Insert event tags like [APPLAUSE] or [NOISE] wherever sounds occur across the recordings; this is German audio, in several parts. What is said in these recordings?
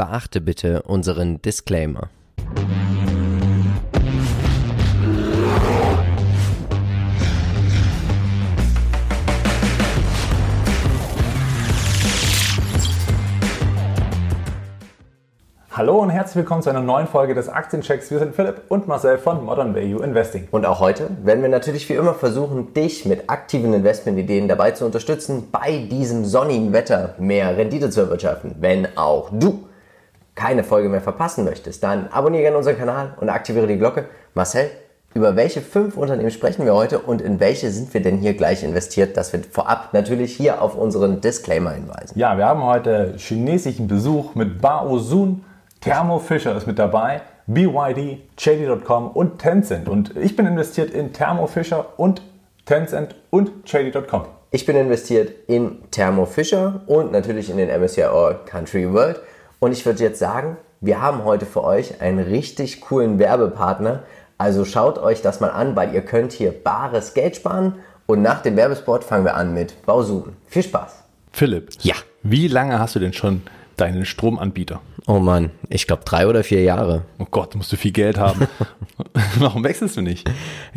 Beachte bitte unseren Disclaimer. Hallo und herzlich willkommen zu einer neuen Folge des Aktienchecks. Wir sind Philipp und Marcel von Modern Value Investing. Und auch heute werden wir natürlich wie immer versuchen, dich mit aktiven Investmentideen dabei zu unterstützen, bei diesem sonnigen Wetter mehr Rendite zu erwirtschaften. Wenn auch du keine Folge mehr verpassen möchtest, dann abonniere gerne unseren Kanal und aktiviere die Glocke. Marcel, über welche fünf Unternehmen sprechen wir heute und in welche sind wir denn hier gleich investiert, dass wir vorab natürlich hier auf unseren Disclaimer hinweisen? Ja, wir haben heute chinesischen Besuch mit Bao Sun Thermo Fisher ist mit dabei, BYD, JD.com und Tencent. Und ich bin investiert in Thermo Fisher und Tencent und JD.com. Ich bin investiert in Thermo Fisher und natürlich in den MSCI All Country World. Und ich würde jetzt sagen, wir haben heute für euch einen richtig coolen Werbepartner. Also schaut euch das mal an, weil ihr könnt hier bares Geld sparen. Und nach dem Werbespot fangen wir an mit Bausun. Viel Spaß. Philipp. Ja. Wie lange hast du denn schon deinen Stromanbieter? Oh Mann, ich glaube drei oder vier Jahre. Oh Gott, musst du viel Geld haben. [LAUGHS] [LAUGHS] Warum wechselst du nicht?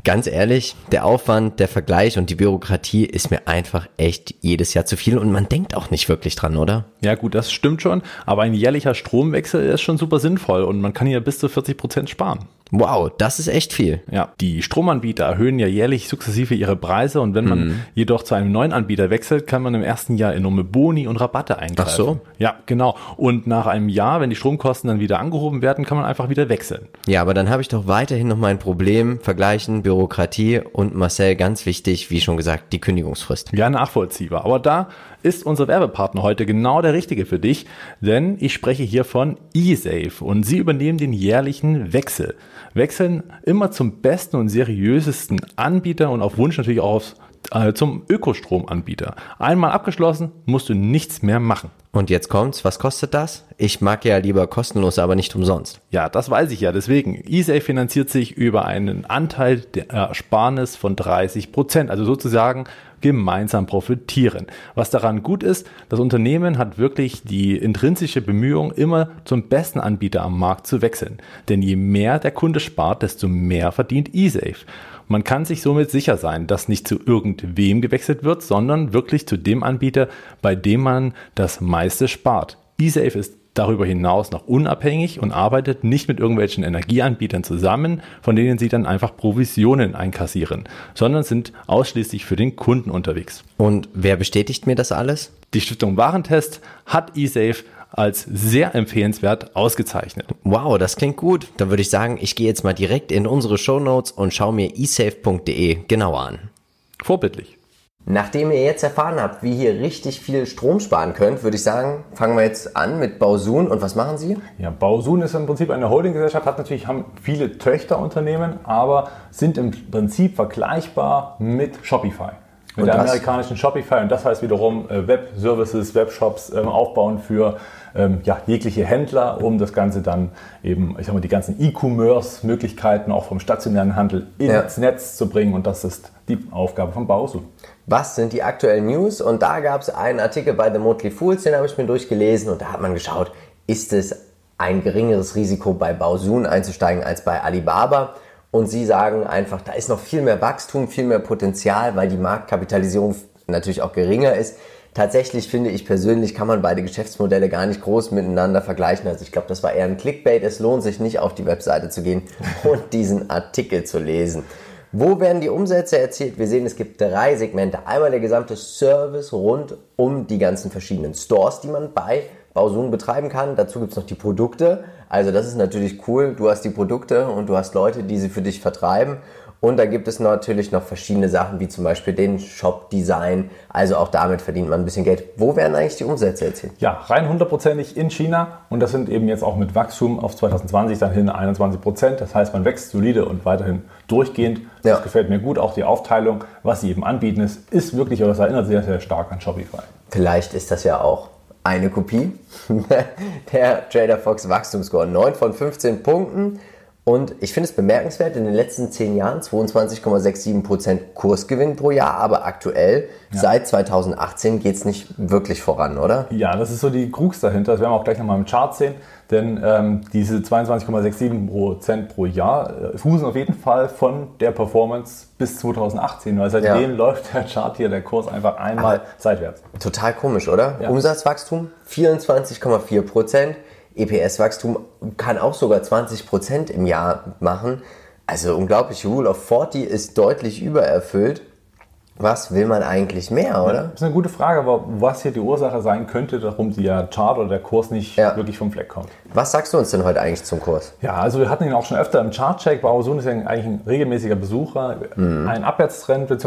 Ganz ehrlich, der Aufwand, der Vergleich und die Bürokratie ist mir einfach echt jedes Jahr zu viel und man denkt auch nicht wirklich dran, oder? Ja gut, das stimmt schon, aber ein jährlicher Stromwechsel ist schon super sinnvoll und man kann hier bis zu 40 Prozent sparen. Wow, das ist echt viel. Ja, die Stromanbieter erhöhen ja jährlich sukzessive ihre Preise und wenn man mhm. jedoch zu einem neuen Anbieter wechselt, kann man im ersten Jahr enorme Boni und Rabatte eingreifen. Ach so? Ja, genau. Und nach einem Jahr, wenn die Stromkosten dann wieder angehoben werden, kann man einfach wieder wechseln. Ja, aber dann habe ich doch weiterhin noch mein Problem, Vergleichen, Bürokratie und Marcel, ganz wichtig, wie schon gesagt, die Kündigungsfrist. Ja, nachvollziehbar. Aber da ist unser Werbepartner heute genau der richtige für dich, denn ich spreche hier von eSafe und sie übernehmen den jährlichen Wechsel wechseln immer zum besten und seriösesten Anbieter und auf Wunsch natürlich auch aufs, äh, zum Ökostromanbieter. Einmal abgeschlossen, musst du nichts mehr machen. Und jetzt kommt's, was kostet das? Ich mag ja lieber kostenlos, aber nicht umsonst. Ja, das weiß ich ja. Deswegen, eSafe finanziert sich über einen Anteil der Ersparnis von 30 Prozent. Also sozusagen gemeinsam profitieren. Was daran gut ist, das Unternehmen hat wirklich die intrinsische Bemühung, immer zum besten Anbieter am Markt zu wechseln. Denn je mehr der Kunde spart, desto mehr verdient eSafe. Man kann sich somit sicher sein, dass nicht zu irgendwem gewechselt wird, sondern wirklich zu dem Anbieter, bei dem man das meiste spart. eSafe ist darüber hinaus noch unabhängig und arbeitet nicht mit irgendwelchen Energieanbietern zusammen, von denen sie dann einfach Provisionen einkassieren, sondern sind ausschließlich für den Kunden unterwegs. Und wer bestätigt mir das alles? Die Stiftung Warentest hat eSafe als sehr empfehlenswert ausgezeichnet. Wow, das klingt gut. Dann würde ich sagen, ich gehe jetzt mal direkt in unsere Show Notes und schaue mir esafe.de genauer an. Vorbildlich. Nachdem ihr jetzt erfahren habt, wie ihr richtig viel Strom sparen könnt, würde ich sagen, fangen wir jetzt an mit Bausun. Und was machen Sie? Ja, Bausun ist im Prinzip eine Holdinggesellschaft, hat natürlich haben viele Töchterunternehmen, aber sind im Prinzip vergleichbar mit Shopify. Mit und der das? amerikanischen Shopify. Und das heißt wiederum äh, Web-Services, Webshops ähm, aufbauen für ähm, ja, jegliche Händler, um das Ganze dann eben, ich sag mal, die ganzen E-Commerce-Möglichkeiten auch vom stationären Handel ins ja. Netz zu bringen. Und das ist die Aufgabe von Bausun was sind die aktuellen News? Und da gab es einen Artikel bei The Motley Fools, den habe ich mir durchgelesen und da hat man geschaut, ist es ein geringeres Risiko bei Baosun einzusteigen als bei Alibaba? Und sie sagen einfach, da ist noch viel mehr Wachstum, viel mehr Potenzial, weil die Marktkapitalisierung natürlich auch geringer ist. Tatsächlich finde ich persönlich, kann man beide Geschäftsmodelle gar nicht groß miteinander vergleichen. Also ich glaube, das war eher ein Clickbait. Es lohnt sich nicht, auf die Webseite zu gehen [LAUGHS] und diesen Artikel zu lesen. Wo werden die Umsätze erzielt? Wir sehen, es gibt drei Segmente. Einmal der gesamte Service rund um die ganzen verschiedenen Stores, die man bei Bausun betreiben kann. Dazu gibt es noch die Produkte. Also das ist natürlich cool. Du hast die Produkte und du hast Leute, die sie für dich vertreiben. Und da gibt es natürlich noch verschiedene Sachen, wie zum Beispiel den Shop-Design. Also auch damit verdient man ein bisschen Geld. Wo werden eigentlich die Umsätze erzielt? Ja, rein hundertprozentig in China. Und das sind eben jetzt auch mit Wachstum auf 2020 dann hin 21 Prozent. Das heißt, man wächst solide und weiterhin durchgehend. Das ja. gefällt mir gut. Auch die Aufteilung, was sie eben anbieten, ist, ist wirklich, oder es erinnert sehr, sehr stark an Shopify. Vielleicht ist das ja auch eine Kopie. [LAUGHS] Der Trader Fox Wachstumsscore 9 von 15 Punkten. Und ich finde es bemerkenswert, in den letzten zehn Jahren 22,67% Kursgewinn pro Jahr, aber aktuell ja. seit 2018 geht es nicht wirklich voran, oder? Ja, das ist so die Krux dahinter. Das werden wir auch gleich nochmal im Chart sehen. Denn ähm, diese 22,67% pro Jahr äh, fußen auf jeden Fall von der Performance bis 2018, weil seitdem ja. läuft der Chart hier, der Kurs einfach einmal aber seitwärts. Total komisch, oder? Ja. Umsatzwachstum 24,4%. EPS-Wachstum kann auch sogar 20% im Jahr machen. Also unglaublich, Rule of 40 ist deutlich übererfüllt. Was will man eigentlich mehr, oder? das ist eine gute Frage, aber was hier die Ursache sein könnte, warum der Chart oder der Kurs nicht ja. wirklich vom Fleck kommt. Was sagst du uns denn heute eigentlich zum Kurs? Ja, also wir hatten ihn auch schon öfter im Chartcheck. Bausun ist ja eigentlich ein regelmäßiger Besucher. Mhm. Ein Abwärtstrend äh,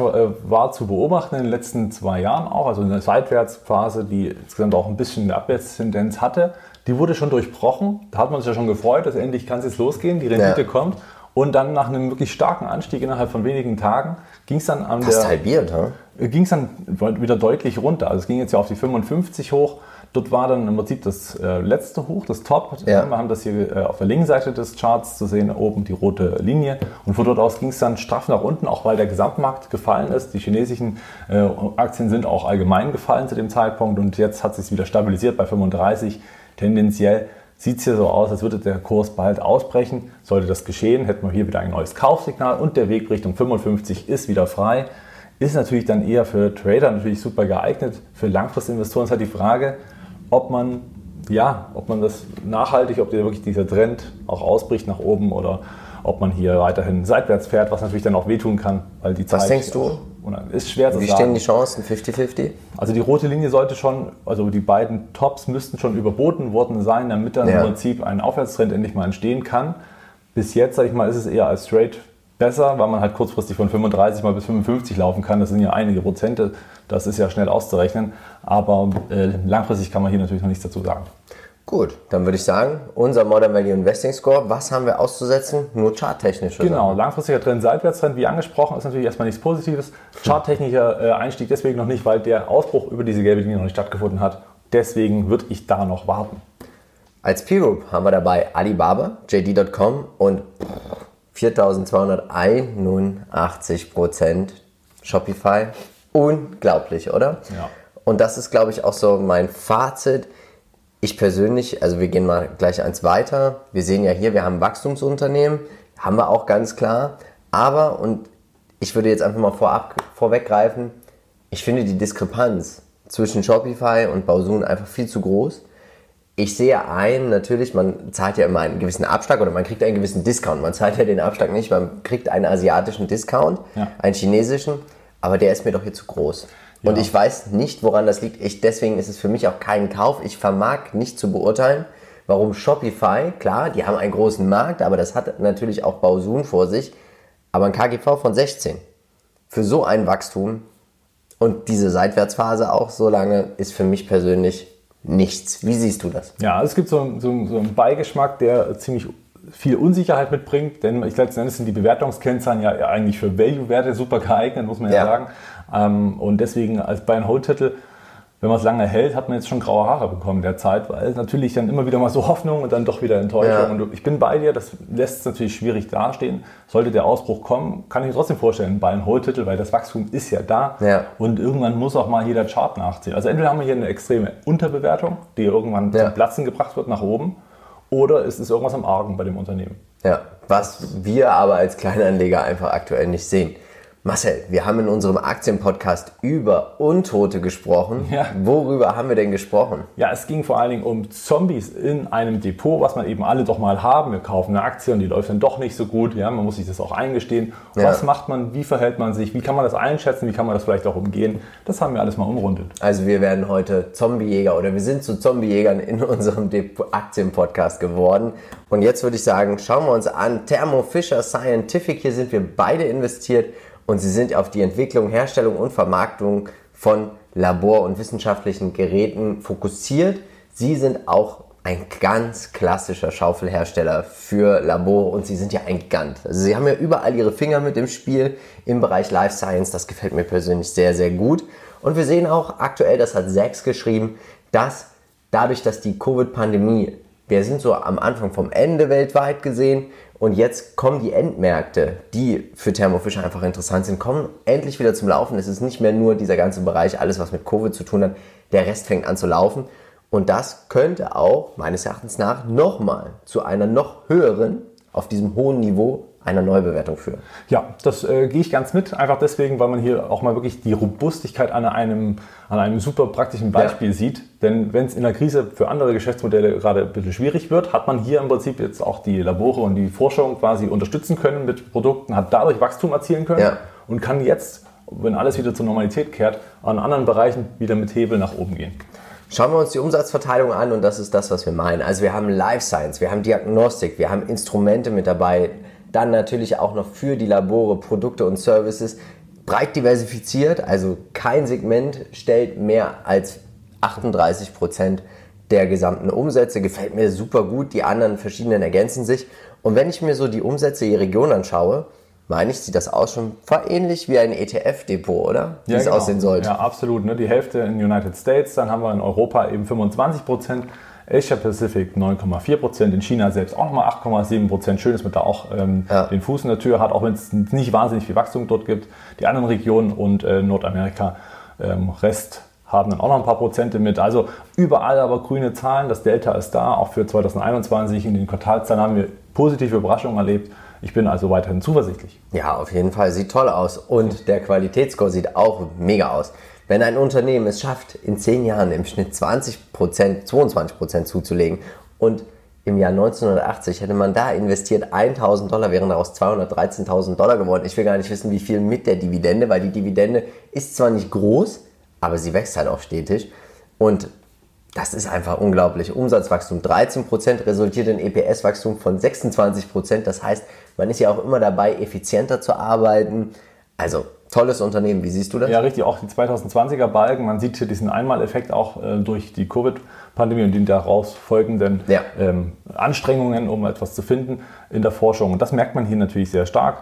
war zu beobachten in den letzten zwei Jahren auch, also eine Seitwärtsphase, die insgesamt auch ein bisschen eine Abwärtstendenz hatte. Die wurde schon durchbrochen. Da hat man sich ja schon gefreut, dass endlich kann es jetzt losgehen, die Rendite ja. kommt. Und dann nach einem wirklich starken Anstieg innerhalb von wenigen Tagen ging es dann an Fast der... halbiert, ha? Ging es dann wieder deutlich runter. Also es ging jetzt ja auf die 55 hoch. Dort war dann im Prinzip das äh, letzte Hoch, das Top. Ja. Wir haben das hier äh, auf der linken Seite des Charts zu sehen, oben die rote Linie. Und von dort aus ging es dann straff nach unten, auch weil der Gesamtmarkt gefallen ist. Die chinesischen äh, Aktien sind auch allgemein gefallen zu dem Zeitpunkt und jetzt hat sich wieder stabilisiert bei 35. Tendenziell sieht es hier so aus, als würde der Kurs bald ausbrechen. Sollte das geschehen, hätten wir hier wieder ein neues Kaufsignal und der Weg Richtung 55 ist wieder frei. Ist natürlich dann eher für Trader natürlich super geeignet. Für Langfristinvestoren ist halt die Frage, ob man, ja, ob man das nachhaltig, ob der wirklich dieser Trend auch ausbricht nach oben oder ob man hier weiterhin seitwärts fährt, was natürlich dann auch wehtun kann, weil die Zeit. Was denkst du? Ist schwer zu Wie sagen. Wie stehen die Chancen? 50-50? Also die rote Linie sollte schon, also die beiden Tops müssten schon überboten worden sein, damit dann ja. im Prinzip ein Aufwärtstrend endlich mal entstehen kann. Bis jetzt, sage ich mal, ist es eher als Straight besser, weil man halt kurzfristig von 35 mal bis 55 laufen kann. Das sind ja einige Prozente, das ist ja schnell auszurechnen. Aber äh, langfristig kann man hier natürlich noch nichts dazu sagen. Gut, dann würde ich sagen, unser Modern Value Investing Score, was haben wir auszusetzen? Nur charttechnisch. Genau, langfristiger Trend, Seitwärtstrend, wie angesprochen, ist natürlich erstmal nichts Positives. Charttechnischer äh, Einstieg deswegen noch nicht, weil der Ausbruch über diese gelbe Linie noch nicht stattgefunden hat. Deswegen würde ich da noch warten. Als P-Group haben wir dabei Alibaba, JD.com und 4281% Shopify. Unglaublich, oder? Ja. Und das ist, glaube ich, auch so mein Fazit ich persönlich, also wir gehen mal gleich eins weiter. Wir sehen ja hier, wir haben Wachstumsunternehmen, haben wir auch ganz klar. Aber, und ich würde jetzt einfach mal vorab, vorweggreifen, ich finde die Diskrepanz zwischen Shopify und Bausun einfach viel zu groß. Ich sehe ein, natürlich, man zahlt ja immer einen gewissen Abschlag oder man kriegt einen gewissen Discount. Man zahlt ja den Abschlag nicht, man kriegt einen asiatischen Discount, ja. einen chinesischen, aber der ist mir doch hier zu groß. Ja. Und ich weiß nicht, woran das liegt. Ich, deswegen ist es für mich auch kein Kauf. Ich vermag nicht zu beurteilen, warum Shopify, klar, die haben einen großen Markt, aber das hat natürlich auch Bausun vor sich, aber ein KGV von 16. Für so ein Wachstum und diese Seitwärtsphase auch so lange ist für mich persönlich nichts. Wie siehst du das? Ja, es gibt so, so, so einen Beigeschmack, der ziemlich viel Unsicherheit mitbringt, denn ich letzten Endes sind die Bewertungskennzahlen ja eigentlich für Value-Werte super geeignet, muss man ja, ja sagen. Ähm, und deswegen als Buy-and-Hold-Titel, wenn man es lange hält, hat man jetzt schon graue Haare bekommen derzeit, weil natürlich dann immer wieder mal so Hoffnung und dann doch wieder Enttäuschung. Ja. Und ich bin bei dir, das lässt es natürlich schwierig dastehen. Sollte der Ausbruch kommen, kann ich mir trotzdem vorstellen, Buy-and-Hold-Titel, weil das Wachstum ist ja da ja. und irgendwann muss auch mal jeder Chart nachziehen. Also entweder haben wir hier eine extreme Unterbewertung, die irgendwann zum Platzen gebracht wird nach oben, oder ist es irgendwas am Argen bei dem Unternehmen. Ja, was wir aber als Kleinanleger einfach aktuell nicht sehen. Marcel, wir haben in unserem Aktienpodcast über Untote gesprochen. Ja. Worüber haben wir denn gesprochen? Ja, es ging vor allen Dingen um Zombies in einem Depot, was man eben alle doch mal haben. Wir kaufen eine Aktie und die läuft dann doch nicht so gut. Ja, man muss sich das auch eingestehen. Ja. Was macht man? Wie verhält man sich? Wie kann man das einschätzen? Wie kann man das vielleicht auch umgehen? Das haben wir alles mal umrundet. Also wir werden heute Zombiejäger oder wir sind zu Zombiejägern in unserem Aktienpodcast geworden. Und jetzt würde ich sagen, schauen wir uns an Thermo Fisher Scientific. Hier sind wir beide investiert und sie sind auf die Entwicklung, Herstellung und Vermarktung von Labor- und wissenschaftlichen Geräten fokussiert. Sie sind auch ein ganz klassischer Schaufelhersteller für Labor und sie sind ja ein Gigant. Also sie haben ja überall ihre Finger mit im Spiel im Bereich Life Science. Das gefällt mir persönlich sehr, sehr gut. Und wir sehen auch aktuell, das hat Sachs geschrieben, dass dadurch, dass die Covid-Pandemie wir sind so am Anfang vom Ende weltweit gesehen und jetzt kommen die Endmärkte, die für Thermo Fisher einfach interessant sind, kommen endlich wieder zum Laufen. Es ist nicht mehr nur dieser ganze Bereich, alles was mit Covid zu tun hat. Der Rest fängt an zu laufen. Und das könnte auch meines Erachtens nach nochmal zu einer noch höheren, auf diesem hohen Niveau einer Neubewertung führen. Ja, das äh, gehe ich ganz mit, einfach deswegen, weil man hier auch mal wirklich die Robustigkeit an einem, an einem super praktischen Beispiel ja. sieht. Denn wenn es in der Krise für andere Geschäftsmodelle gerade ein bisschen schwierig wird, hat man hier im Prinzip jetzt auch die Labore und die Forschung quasi unterstützen können mit Produkten, hat dadurch Wachstum erzielen können ja. und kann jetzt, wenn alles wieder zur Normalität kehrt, an anderen Bereichen wieder mit Hebel nach oben gehen. Schauen wir uns die Umsatzverteilung an und das ist das, was wir meinen. Also wir haben Life Science, wir haben Diagnostik, wir haben Instrumente mit dabei, dann natürlich auch noch für die Labore Produkte und Services breit diversifiziert. Also kein Segment stellt mehr als 38 Prozent der gesamten Umsätze. Gefällt mir super gut. Die anderen verschiedenen ergänzen sich. Und wenn ich mir so die Umsätze je Region anschaue, meine ich, sieht das aus schon ähnlich wie ein ETF-Depot, oder? Wie ja, es genau. aussehen sollte. Ja, absolut. Ne? Die Hälfte in den United States, dann haben wir in Europa eben 25 Prozent Asia Pacific 9,4 Prozent, in China selbst auch nochmal 8,7 Prozent. Schön, dass man da auch ähm, ja. den Fuß in der Tür hat, auch wenn es nicht wahnsinnig viel Wachstum dort gibt. Die anderen Regionen und äh, Nordamerika, ähm, Rest haben dann auch noch ein paar Prozente mit. Also überall aber grüne Zahlen, das Delta ist da, auch für 2021. In den Quartalszahlen haben wir positive Überraschungen erlebt. Ich bin also weiterhin zuversichtlich. Ja, auf jeden Fall. Sieht toll aus. Und der Qualitätsscore sieht auch mega aus. Wenn ein Unternehmen es schafft, in 10 Jahren im Schnitt 20%, 22% zuzulegen und im Jahr 1980 hätte man da investiert 1000 Dollar, wären daraus 213.000 Dollar geworden. Ich will gar nicht wissen, wie viel mit der Dividende, weil die Dividende ist zwar nicht groß, aber sie wächst halt auch stetig. Und das ist einfach unglaublich. Umsatzwachstum 13% resultiert in EPS-Wachstum von 26%. Das heißt, man ist ja auch immer dabei, effizienter zu arbeiten. Also tolles Unternehmen. Wie siehst du das? Ja, richtig. Auch die 2020er Balken. Man sieht hier diesen Einmaleffekt auch äh, durch die Covid-Pandemie und die daraus folgenden ja. ähm, Anstrengungen, um etwas zu finden in der Forschung. Und das merkt man hier natürlich sehr stark.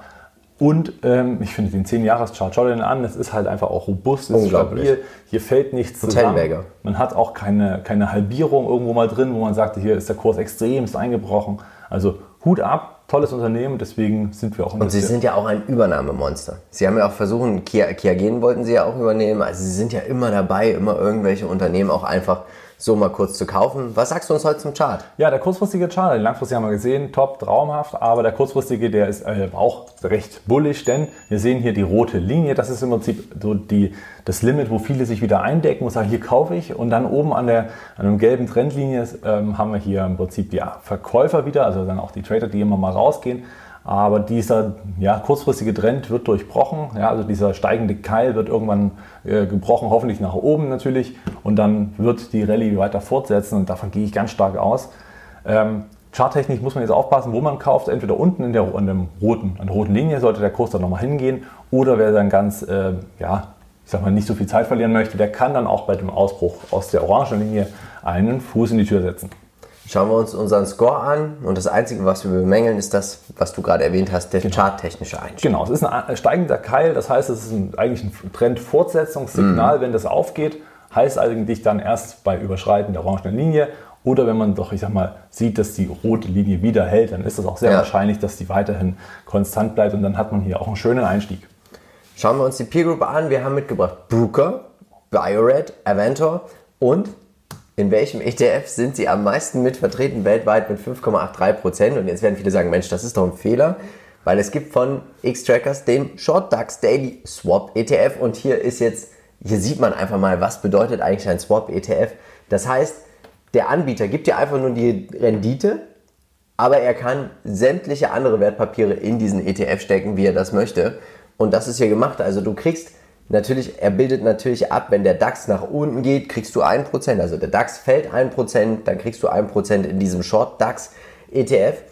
Und ähm, ich finde den 10-Jahres-Chart, schau dir den an, es ist halt einfach auch robust, es ist stabil, hier fällt nichts zusammen. Man hat auch keine, keine Halbierung irgendwo mal drin, wo man sagt, hier ist der Kurs extremst eingebrochen. Also Hut ab, tolles Unternehmen, deswegen sind wir auch Und Sie sind ja auch ein Übernahmemonster. Sie haben ja auch versucht, Kia, Kia Gen wollten Sie ja auch übernehmen. Also Sie sind ja immer dabei, immer irgendwelche Unternehmen auch einfach so mal kurz zu kaufen. Was sagst du uns heute zum Chart? Ja, der kurzfristige Chart, den langfristig haben wir gesehen, top, traumhaft, aber der kurzfristige, der ist äh, auch recht bullisch, denn wir sehen hier die rote Linie, das ist im Prinzip so die, das Limit, wo viele sich wieder eindecken und sagen, hier kaufe ich und dann oben an der an einem gelben Trendlinie ähm, haben wir hier im Prinzip die Verkäufer wieder, also dann auch die Trader, die immer mal rausgehen aber dieser ja, kurzfristige Trend wird durchbrochen. Ja, also dieser steigende Keil wird irgendwann äh, gebrochen, hoffentlich nach oben natürlich. Und dann wird die Rallye weiter fortsetzen und davon gehe ich ganz stark aus. Ähm, Charttechnisch muss man jetzt aufpassen, wo man kauft. Entweder unten in der, an, dem roten, an der roten Linie sollte der Kurs dann nochmal hingehen. Oder wer dann ganz, äh, ja, ich sag mal, nicht so viel Zeit verlieren möchte, der kann dann auch bei dem Ausbruch aus der orangen Linie einen Fuß in die Tür setzen. Schauen wir uns unseren Score an und das Einzige, was wir bemängeln, ist das, was du gerade erwähnt hast, der genau. charttechnische Einstieg. Genau, es ist ein steigender Keil, das heißt, es ist ein, eigentlich ein Trendfortsetzungssignal. Mhm. Wenn das aufgeht, heißt eigentlich dann erst bei Überschreiten der orangen Linie oder wenn man doch, ich sag mal, sieht, dass die rote Linie wieder hält, dann ist es auch sehr ja. wahrscheinlich, dass die weiterhin konstant bleibt und dann hat man hier auch einen schönen Einstieg. Schauen wir uns die Peer Group an. Wir haben mitgebracht Brooker, Biored, Aventor und in welchem ETF sind sie am meisten mit vertreten weltweit mit 5,83 Prozent? Und jetzt werden viele sagen, Mensch, das ist doch ein Fehler, weil es gibt von X-Trackers den Short DAX Daily Swap ETF und hier ist jetzt, hier sieht man einfach mal, was bedeutet eigentlich ein Swap ETF. Das heißt, der Anbieter gibt dir einfach nur die Rendite, aber er kann sämtliche andere Wertpapiere in diesen ETF stecken, wie er das möchte. Und das ist hier gemacht. Also du kriegst Natürlich, er bildet natürlich ab, wenn der DAX nach unten geht, kriegst du 1%. Also der DAX fällt 1%, dann kriegst du 1% in diesem Short DAX ETF.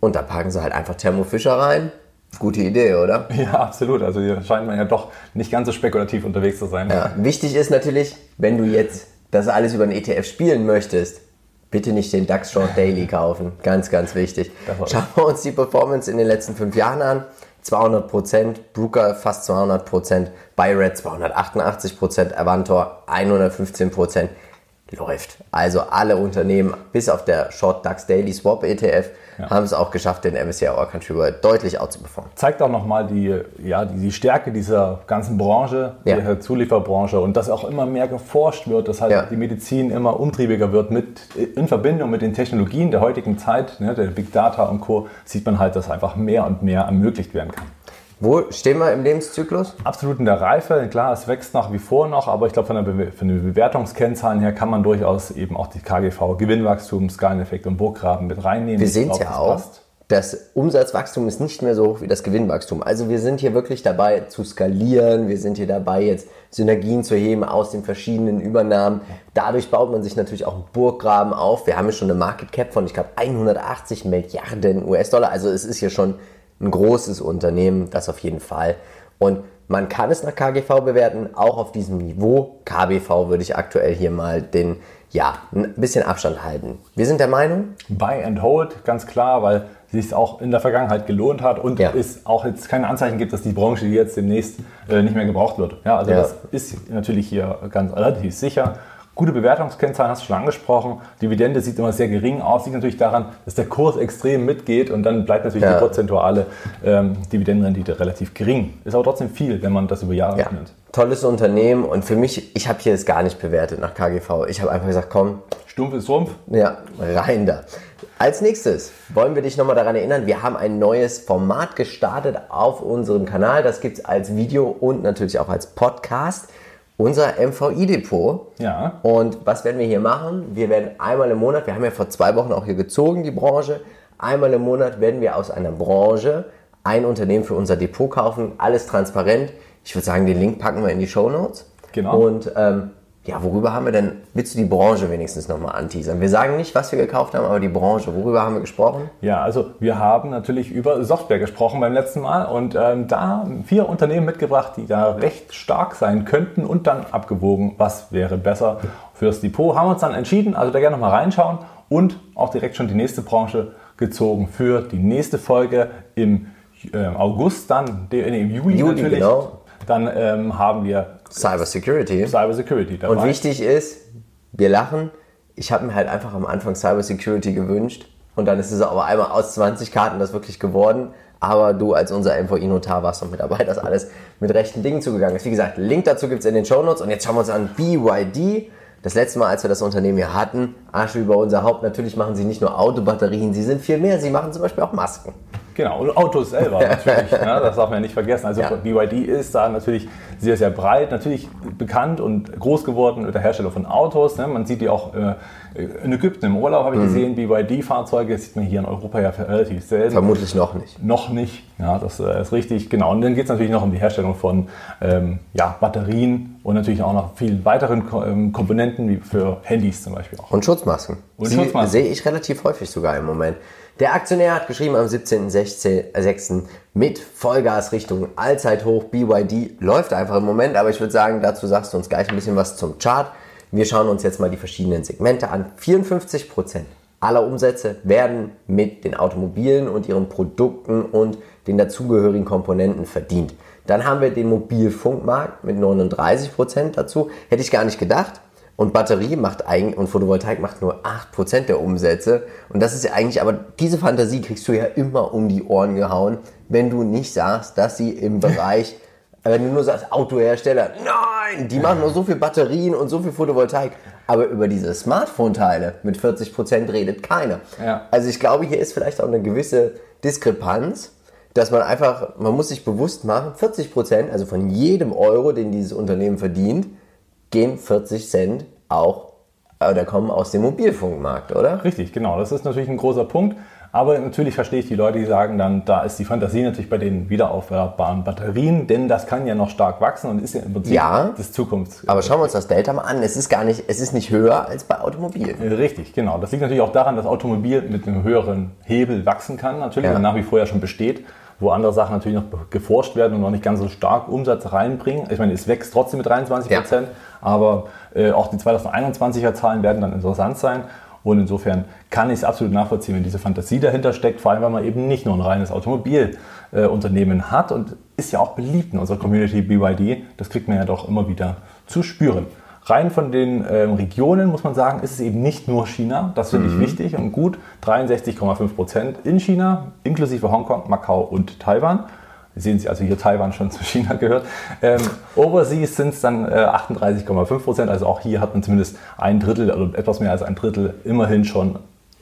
Und da packen sie halt einfach Thermo Fischer rein. Gute Idee, oder? [LAUGHS] Ja, absolut. Also hier scheint man ja doch nicht ganz so spekulativ unterwegs zu sein. Ja. Wichtig ist natürlich, wenn du jetzt das alles über einen ETF spielen möchtest, bitte nicht den DAX Short Daily kaufen. Ganz, ganz wichtig. Schauen wir uns die Performance in den letzten fünf Jahren an. 200 Prozent, Brooker fast 200 Prozent, Byred 288 Prozent, Avantor 115 Prozent. läuft. Also alle Unternehmen, bis auf der Short DAX Daily Swap ETF, ja. haben es auch geschafft, den MSCI All Country World deutlich outzuperformen. Zeigt auch nochmal die, ja, die, die, Stärke dieser ganzen Branche, ja. der Zulieferbranche und dass auch immer mehr geforscht wird, dass halt ja. die Medizin immer umtriebiger wird mit, in Verbindung mit den Technologien der heutigen Zeit, ne, der Big Data und Co., sieht man halt, dass einfach mehr und mehr ermöglicht werden kann. Wo stehen wir im Lebenszyklus? Absolut in der Reife. Klar, es wächst nach wie vor noch, aber ich glaube, von, von den Bewertungskennzahlen her kann man durchaus eben auch die KGV, Gewinnwachstum, Skaleneffekt und Burggraben mit reinnehmen. Wir sehen es ja auch. Passt. Das Umsatzwachstum ist nicht mehr so hoch wie das Gewinnwachstum. Also wir sind hier wirklich dabei zu skalieren. Wir sind hier dabei, jetzt Synergien zu heben aus den verschiedenen Übernahmen. Dadurch baut man sich natürlich auch einen Burggraben auf. Wir haben hier schon eine Market Cap von, ich glaube, 180 Milliarden US-Dollar. Also es ist hier schon ein großes Unternehmen, das auf jeden Fall. Und man kann es nach KGV bewerten, auch auf diesem Niveau. KBV würde ich aktuell hier mal den, ja, ein bisschen Abstand halten. Wir sind der Meinung? Buy and hold, ganz klar, weil es sich auch in der Vergangenheit gelohnt hat und ja. es auch jetzt keine Anzeichen gibt, dass die Branche jetzt demnächst äh, nicht mehr gebraucht wird. Ja, also ja. das ist natürlich hier ganz relativ sicher. Gute Bewertungskennzahlen hast du schon angesprochen. Dividende sieht immer sehr gering aus. Liegt natürlich daran, dass der Kurs extrem mitgeht und dann bleibt natürlich ja. die prozentuale ähm, Dividendenrendite relativ gering. Ist aber trotzdem viel, wenn man das über Jahre ja. nimmt. Tolles Unternehmen und für mich, ich habe hier es gar nicht bewertet nach KGV. Ich habe einfach gesagt, komm. Stumpf ist Rumpf. Ja, rein da. Als nächstes wollen wir dich nochmal daran erinnern, wir haben ein neues Format gestartet auf unserem Kanal. Das gibt es als Video und natürlich auch als Podcast unser MVI-Depot. Ja. Und was werden wir hier machen? Wir werden einmal im Monat, wir haben ja vor zwei Wochen auch hier gezogen, die Branche, einmal im Monat werden wir aus einer Branche ein Unternehmen für unser Depot kaufen. Alles transparent. Ich würde sagen, den Link packen wir in die Show Notes. Genau. Und ähm, ja, worüber haben wir denn, willst du die Branche wenigstens nochmal anteasern? Wir sagen nicht, was wir gekauft haben, aber die Branche, worüber haben wir gesprochen? Ja, also wir haben natürlich über Software gesprochen beim letzten Mal und ähm, da vier Unternehmen mitgebracht, die da recht stark sein könnten und dann abgewogen, was wäre besser fürs Depot. Haben uns dann entschieden, also da gerne nochmal reinschauen und auch direkt schon die nächste Branche gezogen für die nächste Folge im äh, August dann, im Juli, Juli natürlich. Genau. Dann ähm, haben wir Cyber Security. Cyber Security dabei. Und wichtig ist, wir lachen. Ich habe mir halt einfach am Anfang Cyber Security gewünscht und dann ist es aber einmal aus 20 Karten das wirklich geworden. Aber du als unser MVI-Notar warst noch mit dabei, dass alles mit rechten Dingen zugegangen ist. Wie gesagt, Link dazu gibt es in den Show Notes. Und jetzt schauen wir uns an BYD. Das letzte Mal, als wir das Unternehmen hier hatten, Asche über unser Haupt. Natürlich machen sie nicht nur Autobatterien, sie sind viel mehr. Sie machen zum Beispiel auch Masken. Genau, und Autos selber [LAUGHS] natürlich, ne? das darf man ja nicht vergessen. Also ja. BYD ist da natürlich sehr, sehr breit, natürlich bekannt und groß geworden mit der Hersteller von Autos. Ne? Man sieht die auch äh, in Ägypten im Urlaub, habe ich mhm. gesehen, BYD-Fahrzeuge, das sieht man hier in Europa ja relativ selten. Vermutlich noch nicht. Noch nicht, ja, das äh, ist richtig, genau. Und dann geht es natürlich noch um die Herstellung von ähm, ja, Batterien und natürlich auch noch vielen weiteren ähm, Komponenten, wie für Handys zum Beispiel auch. Und Schutzmasken. Und Schutzmasken. Sehe ich relativ häufig sogar im Moment. Der Aktionär hat geschrieben am 17.06. mit Vollgas Richtung Allzeithoch. BYD läuft einfach im Moment, aber ich würde sagen, dazu sagst du uns gleich ein bisschen was zum Chart. Wir schauen uns jetzt mal die verschiedenen Segmente an. 54% aller Umsätze werden mit den Automobilen und ihren Produkten und den dazugehörigen Komponenten verdient. Dann haben wir den Mobilfunkmarkt mit 39% dazu. Hätte ich gar nicht gedacht. Und Batterie macht eigentlich, und Photovoltaik macht nur 8% der Umsätze. Und das ist ja eigentlich, aber diese Fantasie kriegst du ja immer um die Ohren gehauen, wenn du nicht sagst, dass sie im Bereich, wenn du nur sagst, Autohersteller, nein, die machen nur so viel Batterien und so viel Photovoltaik. Aber über diese Smartphone-Teile mit 40% redet keiner. Ja. Also ich glaube, hier ist vielleicht auch eine gewisse Diskrepanz, dass man einfach, man muss sich bewusst machen, 40%, also von jedem Euro, den dieses Unternehmen verdient, gehen 40 Cent auch oder kommen aus dem Mobilfunkmarkt, oder? Richtig, genau. Das ist natürlich ein großer Punkt. Aber natürlich verstehe ich die Leute, die sagen dann, da ist die Fantasie natürlich bei den wiederaufladbaren Batterien, denn das kann ja noch stark wachsen und ist ja im Prinzip ja, das Zukunfts. Aber schauen wir uns das Delta mal an. Es ist gar nicht, es ist nicht höher als bei Automobil. Richtig, genau. Das liegt natürlich auch daran, dass Automobil mit einem höheren Hebel wachsen kann, natürlich, ja. und nach wie vor ja schon besteht wo andere Sachen natürlich noch geforscht werden und noch nicht ganz so stark Umsatz reinbringen. Ich meine, es wächst trotzdem mit 23 Prozent, ja. Aber äh, auch die 2021er Zahlen werden dann interessant sein. Und insofern kann ich es absolut nachvollziehen, wenn diese Fantasie dahinter steckt, vor allem weil man eben nicht nur ein reines Automobilunternehmen äh, hat und ist ja auch beliebt in unserer Community BYD. Das kriegt man ja doch immer wieder zu spüren. rein von den ähm, Regionen muss man sagen, ist es eben nicht nur China. Das finde Mhm. ich wichtig und gut. 63,5 Prozent in China, inklusive Hongkong, Macau und Taiwan. Sehen Sie also hier Taiwan schon [LAUGHS] zu China gehört. Ähm, overseas sind es dann äh, 38,5 Prozent. Also auch hier hat man zumindest ein Drittel oder etwas mehr als ein Drittel immerhin schon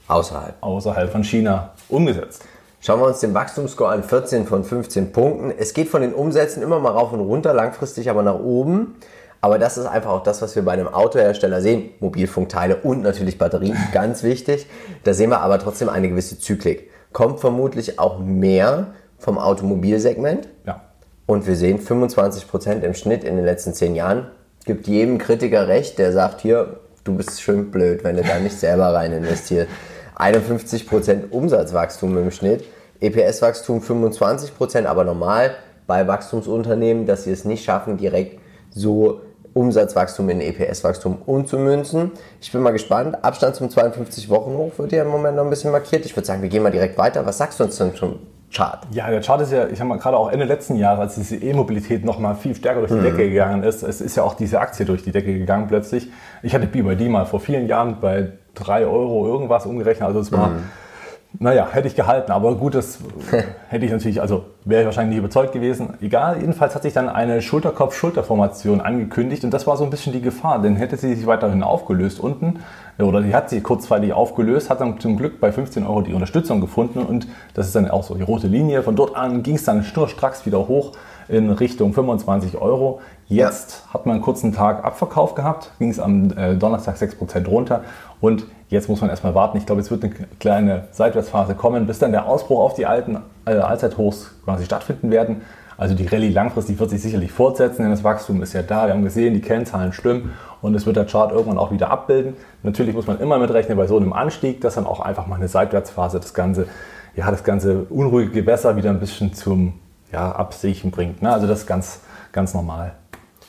Außerhalb. außerhalb von China umgesetzt. Schauen wir uns den Wachstumsscore an, 14 von 15 Punkten. Es geht von den Umsätzen immer mal rauf und runter, langfristig aber nach oben. Aber das ist einfach auch das, was wir bei einem Autohersteller sehen. Mobilfunkteile und natürlich Batterien, [LAUGHS] ganz wichtig. Da sehen wir aber trotzdem eine gewisse Zyklik. Kommt vermutlich auch mehr vom Automobilsegment. Ja. Und wir sehen 25% im Schnitt in den letzten 10 Jahren. Gibt jedem Kritiker recht, der sagt hier, du bist schön blöd, wenn du da nicht selber rein investierst. 51% Umsatzwachstum im Schnitt, EPS-Wachstum 25%, aber normal bei Wachstumsunternehmen, dass sie es nicht schaffen, direkt so Umsatzwachstum in EPS-Wachstum umzumünzen. Ich bin mal gespannt. Abstand zum 52 Wochen hoch wird ja im Moment noch ein bisschen markiert. Ich würde sagen, wir gehen mal direkt weiter. Was sagst du uns denn zum Chart? Ja, der Chart ist ja, ich habe mal gerade auch Ende letzten Jahres, als diese E-Mobilität noch mal viel stärker durch die Decke gegangen ist, es ist ja auch diese Aktie durch die Decke gegangen plötzlich. Ich hatte BYD mal vor vielen Jahren bei 3 Euro irgendwas umgerechnet, also es war, naja, hätte ich gehalten, aber gut, das [LAUGHS] hätte ich natürlich, also wäre ich wahrscheinlich nicht überzeugt gewesen. Egal, jedenfalls hat sich dann eine Schulterkopf-Schulterformation angekündigt und das war so ein bisschen die Gefahr, denn hätte sie sich weiterhin aufgelöst unten, oder die hat sie kurzweilig aufgelöst, hat dann zum Glück bei 15 Euro die Unterstützung gefunden und das ist dann auch so die rote Linie. Von dort an ging es dann schnurstracks wieder hoch in Richtung 25 Euro. Jetzt hat man einen kurzen Tag Abverkauf gehabt, ging es am äh, Donnerstag 6% runter und jetzt muss man erstmal warten. Ich glaube, es wird eine kleine Seitwärtsphase kommen, bis dann der Ausbruch auf die alten äh, Allzeithochs quasi stattfinden werden. Also die Rallye langfristig wird sich sicherlich fortsetzen, denn das Wachstum ist ja da. Wir haben gesehen, die Kennzahlen stimmen und es wird der Chart irgendwann auch wieder abbilden. Natürlich muss man immer mitrechnen bei so einem Anstieg, dass dann auch einfach mal eine Seitwärtsphase das Ganze, ja, das ganze unruhige Gewässer wieder ein bisschen zum ja, Absichen bringt. Ne? Also das ist ganz, ganz normal.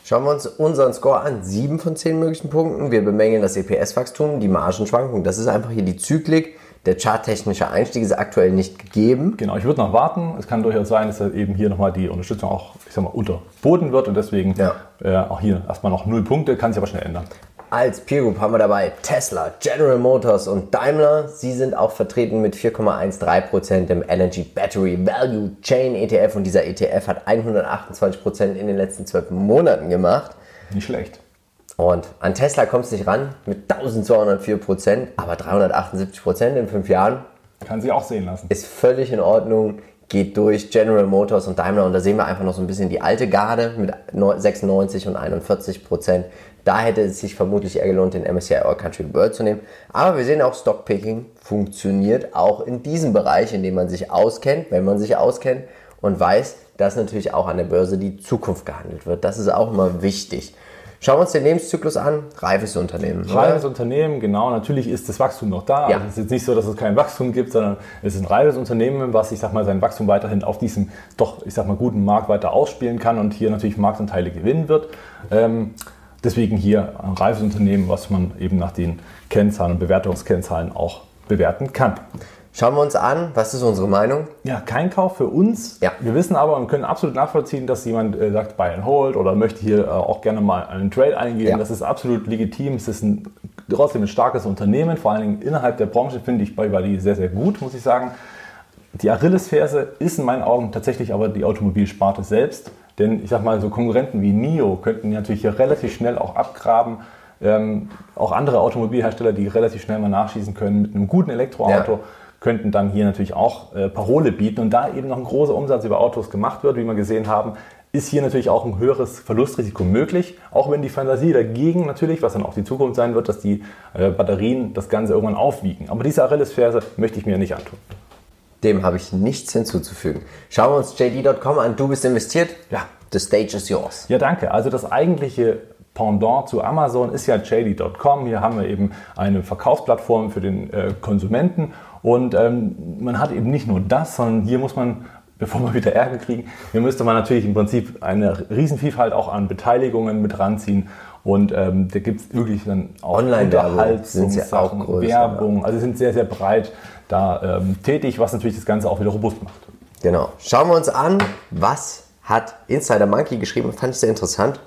Schauen wir uns unseren Score an. 7 von 10 möglichen Punkten. Wir bemängeln das EPS-Wachstum, die Margenschwankung. Das ist einfach hier die Zyklik. Der charttechnische Einstieg ist aktuell nicht gegeben. Genau, ich würde noch warten. Es kann durchaus sein, dass eben hier nochmal die Unterstützung auch, ich sag mal, unterboten wird und deswegen Ja. äh, auch hier erstmal noch null Punkte, kann sich aber schnell ändern. Als Peer Group haben wir dabei Tesla, General Motors und Daimler. Sie sind auch vertreten mit 4,13% im Energy Battery Value Chain ETF und dieser ETF hat 128% in den letzten 12 Monaten gemacht. Nicht schlecht. Und an Tesla kommst du nicht ran mit 1204%, aber 378% in 5 Jahren Kann sie auch sehen lassen. ist völlig in Ordnung, geht durch General Motors und Daimler und da sehen wir einfach noch so ein bisschen die alte Garde mit 96 und 41 Prozent. Da hätte es sich vermutlich eher gelohnt, den MSCI All Country World zu nehmen. Aber wir sehen auch, Stockpicking funktioniert auch in diesem Bereich, in dem man sich auskennt, wenn man sich auskennt und weiß, dass natürlich auch an der Börse die Zukunft gehandelt wird. Das ist auch immer wichtig. Schauen wir uns den Lebenszyklus an. Reifes Unternehmen. oder? Reifes Unternehmen, genau, natürlich ist das Wachstum noch da. Ja. Also es ist jetzt nicht so, dass es kein Wachstum gibt, sondern es ist ein reifes Unternehmen, was, ich sag mal, sein Wachstum weiterhin auf diesem doch, ich sag mal, guten Markt weiter ausspielen kann und hier natürlich Marktanteile gewinnen wird. Ähm, deswegen hier ein reifes Unternehmen, was man eben nach den Kennzahlen und Bewertungskennzahlen auch bewerten kann. Schauen wir uns an, was ist unsere Meinung? Ja, kein Kauf für uns. Ja. Wir wissen aber und können absolut nachvollziehen, dass jemand äh, sagt, buy and hold oder möchte hier äh, auch gerne mal einen Trade eingehen. Ja. Das ist absolut legitim. Es ist ein, trotzdem ein starkes Unternehmen. Vor allen Dingen innerhalb der Branche finde ich BYD sehr, sehr gut, muss ich sagen. Die Achillesferse ist in meinen Augen tatsächlich aber die Automobilsparte selbst. Denn ich sag mal, so Konkurrenten wie NIO könnten natürlich hier relativ schnell auch abgraben. Ähm, auch andere Automobilhersteller, die relativ schnell mal nachschießen können mit einem guten Elektroauto Ja. könnten dann hier natürlich auch äh, Parole bieten. Und da eben noch ein großer Umsatz über Autos gemacht wird, wie wir gesehen haben, ist hier natürlich auch ein höheres Verlustrisiko möglich. Auch wenn die Fantasie dagegen natürlich, was dann auch die Zukunft sein wird, dass die äh, Batterien das Ganze irgendwann aufwiegen. Aber diese Achillesferse möchte ich mir nicht antun. Dem habe ich nichts hinzuzufügen. Schauen wir uns JD.com an. Du bist investiert? Ja. The stage is yours. Ja, danke. Also das eigentliche Pendant zu Amazon ist ja JD.com. Hier haben wir eben eine Verkaufsplattform für den äh, Konsumenten und ähm, man hat eben nicht nur das, sondern hier muss man, [LAUGHS] bevor wir wieder Ärger kriegen, hier müsste man natürlich im Prinzip eine Riesenvielfalt auch an Beteiligungen mit ranziehen. Und ähm, da gibt es wirklich dann auch Online-Werbung sind ja auch Unterhaltungssachen, größer, Werbung. Also sie sind sehr, sehr breit da ähm, tätig, was natürlich das Ganze auch wieder robust macht. Genau. Schauen wir uns an, was hat Insider Monkey geschrieben. Fand ich sehr interessant.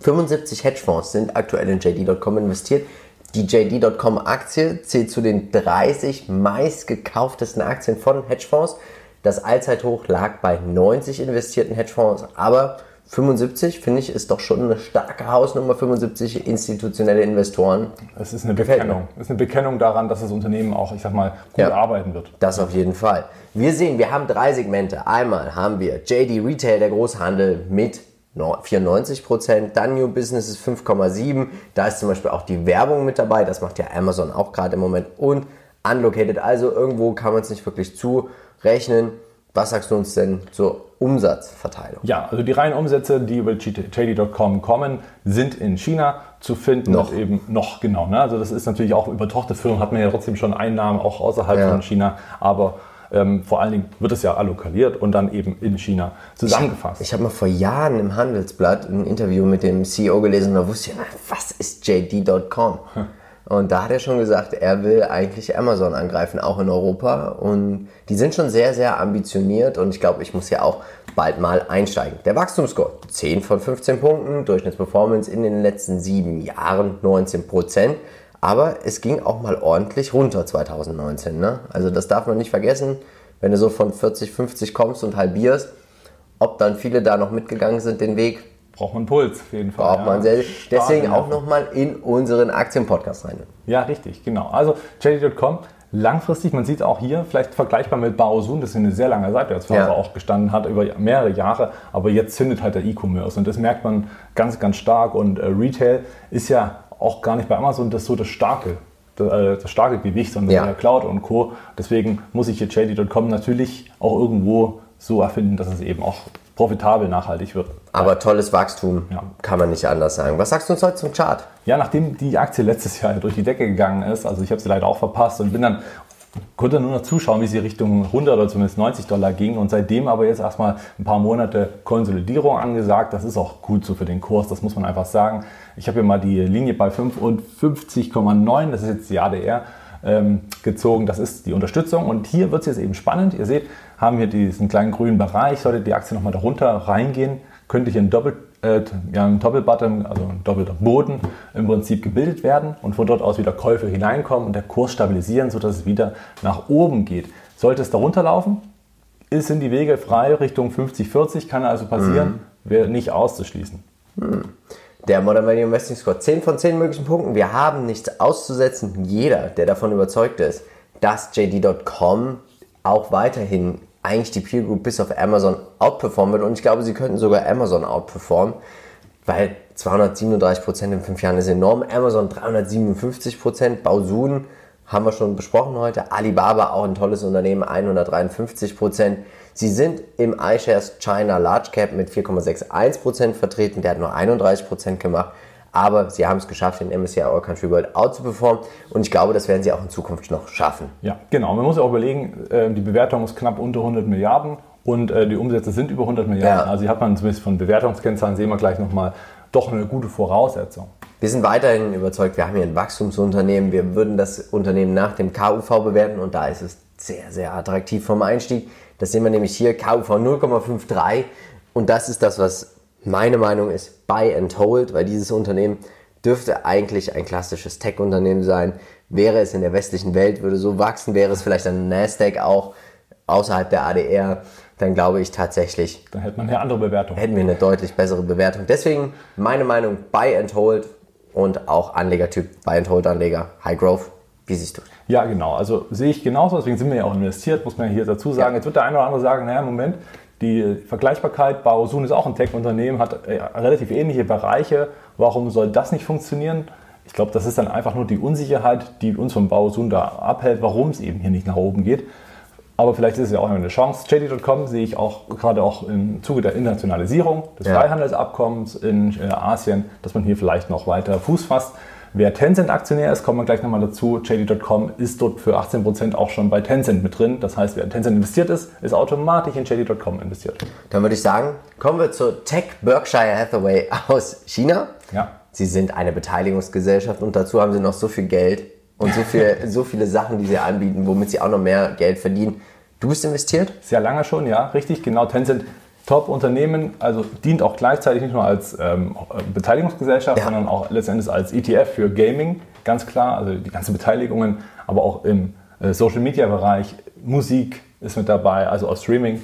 75 Hedgefonds sind aktuell in JD.com investiert. Die JD.com-Aktie zählt zu den 30 meistgekauftesten Aktien von Hedgefonds. Das Allzeithoch lag bei 90 investierten Hedgefonds, aber 75, finde ich, ist doch schon eine starke Hausnummer, 75 institutionelle Investoren. Es ist eine Bekennung. Es ist eine Bekennung daran, dass das Unternehmen auch, ich sag mal, gut Ja. arbeiten wird. Das auf jeden Fall. Wir sehen, wir haben drei Segmente. Einmal haben wir JD Retail, der Großhandel mit no- 94%, dann New Businesses 5,7%. Da ist zum Beispiel auch die Werbung mit dabei. Das macht ja Amazon auch gerade im Moment. Und Unlocated, also irgendwo kann man es nicht wirklich zurechnen. Was sagst du uns denn zur Umsatzverteilung? Ja, also die reinen Umsätze, die über JD.com kommen, sind in China zu finden. Noch. Eben noch, genau. Ne? Also das ist natürlich auch über Tochterfirmen hat man ja trotzdem schon Einnahmen auch außerhalb Ja. von China. Aber ähm, vor allen Dingen wird es ja allokaliert und dann eben in China zusammengefasst. Ich habe mal vor Jahren im Handelsblatt ein Interview mit dem CEO gelesen und da wusste ich, was ist JD.com? Und da hat er schon gesagt, er will eigentlich Amazon angreifen, auch in Europa. Und die sind schon sehr, sehr ambitioniert und ich glaube, ich muss ja auch bald mal einsteigen. Der Wachstumsscore, 10 von 15 Punkten, Durchschnittsperformance in den letzten sieben Jahren 19 Prozent. Aber es ging auch mal ordentlich runter 2019. Ne? Also das darf man nicht vergessen, wenn du so von 40, 50 kommst und halbierst, ob dann viele da noch mitgegangen sind, den Weg, Braucht man Puls auf jeden Fall. braucht ja. man sehr. Deswegen auch nochmal in unseren Aktienpodcast rein. Ja, richtig, genau. Also JD.com, langfristig, man sieht auch hier, vielleicht vergleichbar mit Baosun, das ist eine sehr lange Seitwärtsphase Ja. auch gestanden hat, über mehrere Jahre, aber jetzt zündet halt der E-Commerce und das merkt man ganz, ganz stark und äh, Retail ist ja auch gar nicht bei Amazon das so das starke, das, äh, das starke Gewicht, sondern Ja. der Cloud und Co. Deswegen muss ich hier JD.com natürlich auch irgendwo so erfinden, dass es eben auch profitabel nachhaltig wird. Aber tolles Wachstum, Ja. kann man nicht anders sagen. Was sagst du uns heute zum Chart? Ja, nachdem die Aktie letztes Jahr durch die Decke gegangen ist, also ich habe sie leider auch verpasst und bin dann konnte nur noch zuschauen, wie sie Richtung 100 oder zumindest 90 Dollar ging und seitdem aber jetzt erstmal ein paar Monate Konsolidierung angesagt. Das ist auch gut so für den Kurs, das muss man einfach sagen. Ich habe hier mal die Linie bei 55,9, das ist jetzt die ADR, ähm, gezogen. Das ist die Unterstützung und hier wird es jetzt eben spannend. Ihr seht, haben wir diesen kleinen grünen Bereich. Sollte die Aktie nochmal darunter reingehen, könnte hier ein Doppel, äh, ja, ein Doppelbottom, also ein doppelter Boden im Prinzip gebildet werden und von dort aus wieder Käufe hineinkommen und der Kurs stabilisieren, sodass es wieder nach oben geht. Sollte es darunter laufen, sind die Wege frei Richtung 50-40, kann also passieren, wäre nicht auszuschließen. Der Modern Value Investing Score, 10 von 10 möglichen Punkten. Wir haben nichts auszusetzen. Jeder, der davon überzeugt ist, dass JD.com auch weiterhin eigentlich die Peer Group bis auf Amazon outperformen wird. Und ich glaube, sie könnten sogar Amazon outperformen, weil 237% in 5 Jahren ist enorm. Amazon 357%, Baosun haben wir schon besprochen heute. Alibaba auch ein tolles Unternehmen, 153%. Sie sind im iShares China Large Cap mit 4,61% vertreten. Der hat nur 31% gemacht. Aber sie haben es geschafft, den MSCI All Country World out zu performen. Und ich glaube, das werden sie auch in Zukunft noch schaffen. Ja, genau. Man muss auch überlegen, äh, die Bewertung ist knapp unter 100 Milliarden und äh, die Umsätze sind über 100 Milliarden. Ja. Also hier hat man zumindest von Bewertungskennzahlen, sehen wir gleich nochmal, doch eine gute Voraussetzung. Wir sind weiterhin überzeugt, wir haben hier ein Wachstumsunternehmen. Wir würden das Unternehmen nach dem KUV bewerten und da ist es sehr, sehr attraktiv vom Einstieg. Das sehen wir nämlich hier, KUV 0,53 und das ist das, was meine Meinung ist, Buy and Hold, weil dieses Unternehmen dürfte eigentlich ein klassisches Tech-Unternehmen sein. Wäre es in der westlichen Welt, würde so wachsen, wäre es vielleicht ein Nasdaq auch außerhalb der ADR, dann glaube ich tatsächlich, Dann hätte man eine andere Bewertung. hätten wir eine deutlich bessere Bewertung. Deswegen meine Meinung, Buy and Hold und auch Anlegertyp, Buy and Hold Anleger, High Growth. Wie siehst du? Ja, genau. Also sehe ich genauso. Deswegen sind wir ja auch investiert, muss man hier dazu sagen. Jetzt wird der eine oder andere sagen, naja, Moment, die Vergleichbarkeit, Baosun ist auch ein Tech-Unternehmen, hat äh, relativ ähnliche Bereiche. Warum soll das nicht funktionieren? Ich glaube, das ist dann einfach nur die Unsicherheit, die uns vom Baosun da abhält, warum es eben hier nicht nach oben geht. Aber vielleicht ist es ja auch eine Chance. JD.com sehe ich auch gerade auch im Zuge der Internationalisierung des Ja. Freihandelsabkommens in äh, Asien, dass man hier vielleicht noch weiter Fuß fasst. Wer Tencent-Aktionär ist, kommen wir gleich nochmal dazu. JD.com ist dort für 18% auch schon bei Tencent mit drin. Das heißt, wer in Tencent investiert ist, ist automatisch in JD.com investiert. Dann würde ich sagen, kommen wir zur Tech Berkshire Hathaway aus China. Ja. Sie sind eine Beteiligungsgesellschaft und dazu haben sie noch so viel Geld und so, viel, [LAUGHS] so viele Sachen, die sie anbieten, womit sie auch noch mehr Geld verdienen. Du bist investiert? Sehr lange schon, ja, richtig, genau. Tencent Top-Unternehmen, also dient auch gleichzeitig nicht nur als ähm, Beteiligungsgesellschaft, Ja. sondern auch letztendlich als ETF für Gaming, ganz klar, also die ganzen Beteiligungen, aber auch im äh, Social-Media-Bereich, Musik ist mit dabei, also auch Streaming,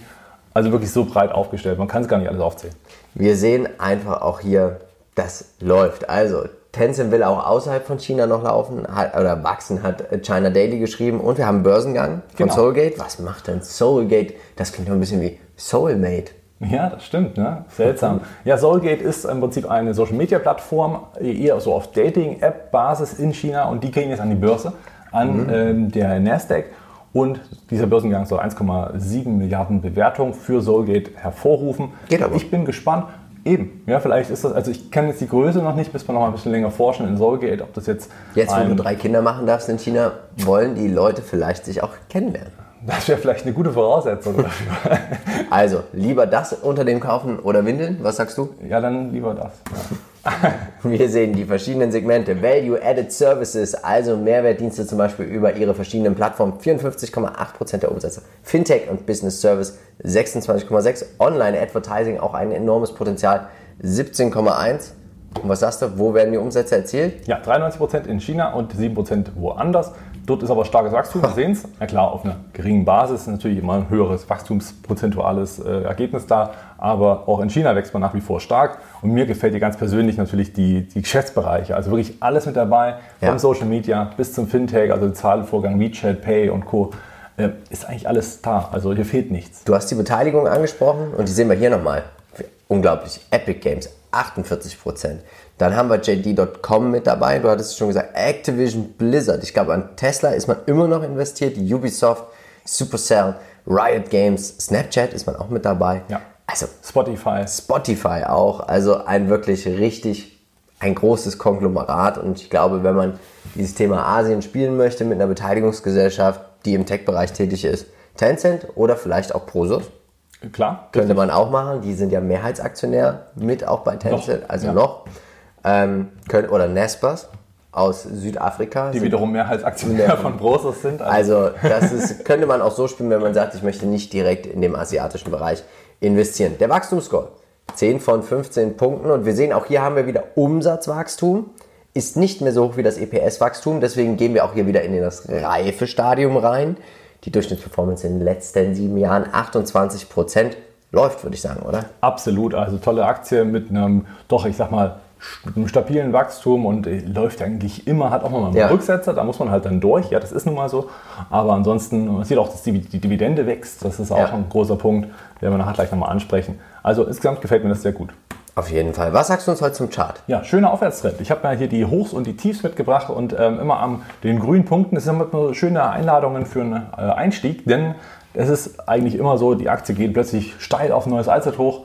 also wirklich so breit aufgestellt, man kann es gar nicht alles aufzählen. Wir sehen einfach auch hier, das läuft. Also Tencent will auch außerhalb von China noch laufen hat, oder wachsen, hat China Daily geschrieben und wir haben einen Börsengang von Genau. Soulgate. Was macht denn Soulgate? Das klingt doch ein bisschen wie Soulmate. Ja, das stimmt, ne? Seltsam. [LAUGHS] Ja, Soulgate ist im Prinzip eine Social-Media-Plattform, eher so auf Dating-App-Basis in China und die gehen jetzt an die Börse, an ähm, der Nasdaq. Und dieser Börsengang soll 1,7 Milliarden Bewertung für Soulgate hervorrufen. Geht aber. Ich bin gespannt. Eben, ja, vielleicht ist das, also ich kenne jetzt die Größe noch nicht, bis wir noch mal ein bisschen länger forschen in Soulgate, ob das jetzt Jetzt, wo du drei Kinder machen darfst in China, wollen die Leute vielleicht sich auch kennenlernen. das wäre vielleicht eine gute Voraussetzung dafür. Also, lieber das Unternehmen kaufen oder Windeln? Was sagst du? ja, dann lieber das. Ja. [LAUGHS] Wir sehen die verschiedenen Segmente. Value-Added Services, also Mehrwertdienste zum Beispiel über ihre verschiedenen Plattformen, 54,8% der Umsätze. Fintech und Business Service 26,6%. Online-Advertising auch ein enormes Potenzial, 17,1%. Und was sagst du, wo werden die Umsätze erzielt? Ja, 93% in China und 7% woanders. Dort ist aber starkes Wachstum, wir [LAUGHS] sehen es. Na klar, auf einer geringen Basis ist natürlich immer ein höheres wachstumsprozentuales äh, Ergebnis da. Aber auch in China wächst man nach wie vor stark. Und mir gefällt hier ganz persönlich natürlich die, die Geschäftsbereiche. Also wirklich alles mit dabei, Ja. vom Social Media bis zum Fintech, also Zahlvorgang, WeChat, Pay und Co. Äh, ist eigentlich alles da. Also hier fehlt nichts. Du hast die Beteiligung angesprochen und die sehen wir hier nochmal. Unglaublich. Epic Games, 48%. Dann haben wir JD.com mit dabei. Du hattest es schon gesagt, Activision Blizzard. Ich glaube, an Tesla ist man immer noch investiert. Ubisoft, Supercell, Riot Games, Snapchat ist man auch mit dabei. Ja. Also Spotify. Spotify auch. Also ein wirklich richtig, ein großes Konglomerat. Und ich glaube, wenn man dieses Thema Asien spielen möchte mit einer Beteiligungsgesellschaft, die im Tech-Bereich tätig ist, Tencent oder vielleicht auch Prosus, Klar. könnte man auch machen. Die sind ja Mehrheitsaktionär mit auch bei Tencent, Noch, also ja. noch. Ähm, können, oder Naspers aus Südafrika. Die sind- wiederum Mehrheitsaktionär von Brosos sind. also das ist, könnte man auch so spielen, wenn man sagt, ich möchte nicht direkt in dem asiatischen Bereich investieren. Der Wachstumsscore, 10 von 15 Punkten und wir sehen auch hier haben wir wieder Umsatzwachstum, ist nicht mehr so hoch wie das EPS-Wachstum, deswegen gehen wir auch hier wieder in das reife Stadium rein. Die Durchschnittsperformance in den letzten sieben Jahren 28 Prozent läuft, würde ich sagen, oder? Absolut, also tolle Aktie mit einem, doch, ich sag mal, mit einem stabilen Wachstum und äh, läuft eigentlich immer, hat auch mal einen Ja. Rücksetzer, da muss man halt dann durch, ja, das ist nun mal so. Aber ansonsten, man sieht auch, dass die, die Dividende wächst, das ist auch Ja. ein großer Punkt, den wir nachher gleich nochmal ansprechen. Also insgesamt gefällt mir das sehr gut. Auf jeden Fall. Was sagst du uns heute zum Chart? Ja, schöner Aufwärtstrend. Ich habe mir hier die Hochs und die Tiefs mitgebracht und ähm, immer an den grünen Punkten. Das sind immer so schöne Einladungen für einen äh, Einstieg, denn es ist eigentlich immer so, die Aktie geht plötzlich steil auf ein neues Allzeithoch.